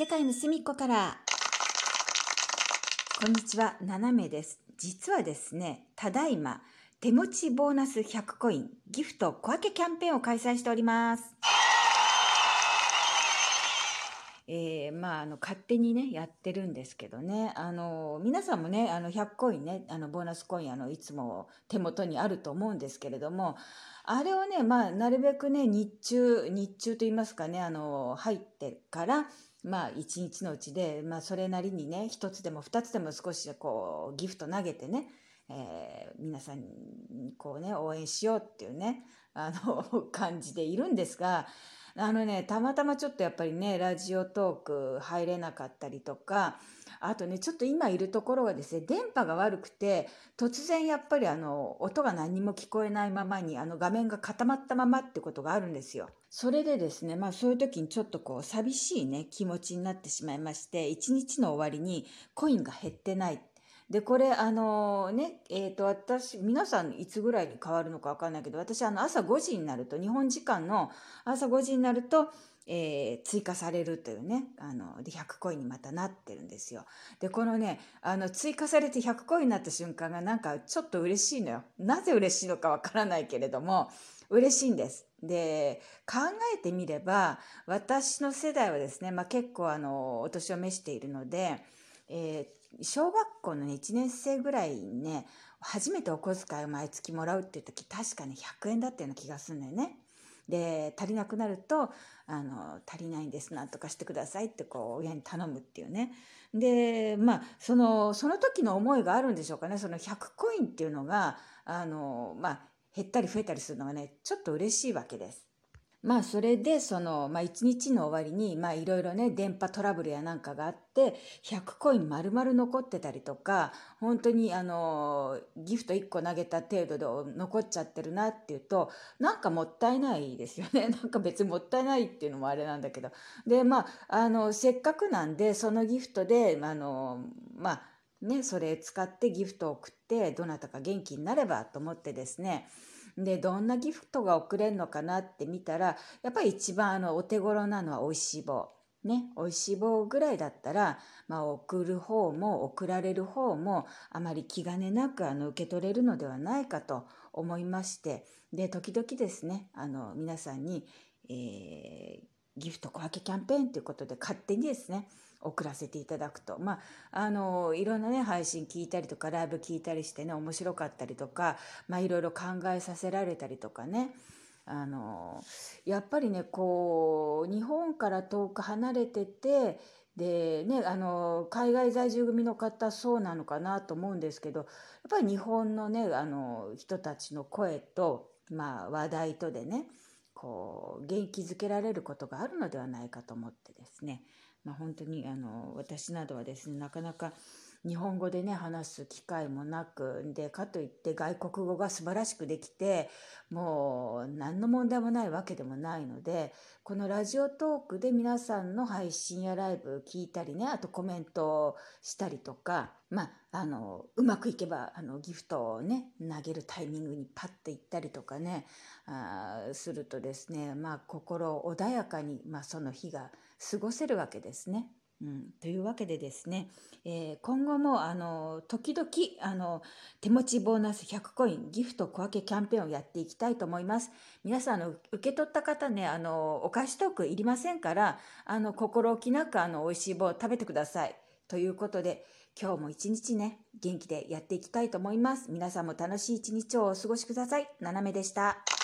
世界の隅っこから。こんにちは斜めです。実はですねただいま手持ちボーナス100コインギフト小分けキャンペーンを開催しております。えー、まあ、あの勝手にねやってるんですけどね。あの皆さんもねあの100コインねあのボーナスコインあのいつも手元にあると思うんですけれどもあれをね、まあ、なるべくね日中日中と言いますかねあの入ってからまあ一日のうちで、まあ、それなりにね一つでも二つでも少しこうギフト投げてね、えー、皆さんにこうね応援しようっていうねあの 感じでいるんですがあのねたまたまちょっとやっぱりねラジオトーク入れなかったりとかあとねちょっと今いるところがですね電波が悪くて突然やっぱりあの音が何も聞こえないままにあの画面が固まったままってことがあるんですよ。それでですねまあそういう時にちょっとこう寂しいね気持ちになってしまいまして一日の終わりにコインが減ってないでこれあのねえーと、私皆さんいつぐらいに変わるのか分かんないけど私あの朝5時になると日本時間の朝5時になると、えー、追加されるというねあので100コインにまたなってるんですよ。でこのねあの追加されて100コインになった瞬間がなんかちょっと嬉しいのよ。なぜ嬉しいのか分からないけれども嬉しいんです。で考えてみれば私の世代はですね、まあ、結構あのお年を召しているので。えー、小学校の、ね、1年生ぐらいにね初めてお小遣いを毎月もらうっていう時確かね100円だったような気がするんだよね。で足りなくなるとあの足りないんですなんとかしてくださいってこう親に頼むっていうねでまあそのその時の思いがあるんでしょうかねその100コインっていうのがあのまあ減ったり増えたりするのがねちょっと嬉しいわけです。まあそれでその、まあ、1日の終わりにまあいろいろね電波トラブルやなんかがあって100コイン丸々残ってたりとか本当にあのギフト1個投げた程度で残っちゃってるなっていうとなんかもったいないですよね。なんか別にもったいないっていうのもあれなんだけど。でまああのせっかくなんでそのギフトであのまあねそれ使ってギフトを送ってどなたか元気になればと思ってですねでどんなギフトが送れるのかなって見たらやっぱり一番あのお手頃なのはおいしい棒。ね、おいしい棒ぐらいだったら、まあ、送る方も送られる方もあまり気兼ねなくあの受け取れるのではないかと思いましてで時々ですねあの皆さんに、えー、ギフト小分けキャンペーンということで勝手にですね送らせていただくと。まああのいろんなね配信聞いたりとかライブ聞いたりしてね面白かったりとかまあいろいろ考えさせられたりとかね。あのやっぱりねこう日本から遠く離れててでねあの海外在住組の方そうなのかなと思うんですけどやっぱり日本のねあの人たちの声と、まあ、話題とでねこう元気づけられることがあるのではないかと思ってですね。まあ、本当にあの私などはですねなかなか日本語でね話す機会もなくでかといって外国語が素晴らしくできてもう何の問題もないわけでもないのでこのラジオトークで皆さんの配信やライブ聞いたりねあとコメントしたりとかまああのうまくいけばあのギフトをね投げるタイミングにパッと行ったりとかねあするとですねまあ心穏やかに、まあ、その日が過ごせるわけですね。うん、というわけでですね、えー、今後もあの時々あの手持ちボーナス100コインギフト小分けキャンペーンをやっていきたいと思います。皆さんあの受け取った方ねあのお菓子トークいりませんからあの心置きなくあの美味しい棒を食べてください。ということで今日も一日ね元気でやっていきたいと思います。皆さんも楽しい一日をお過ごしください。ななめでした。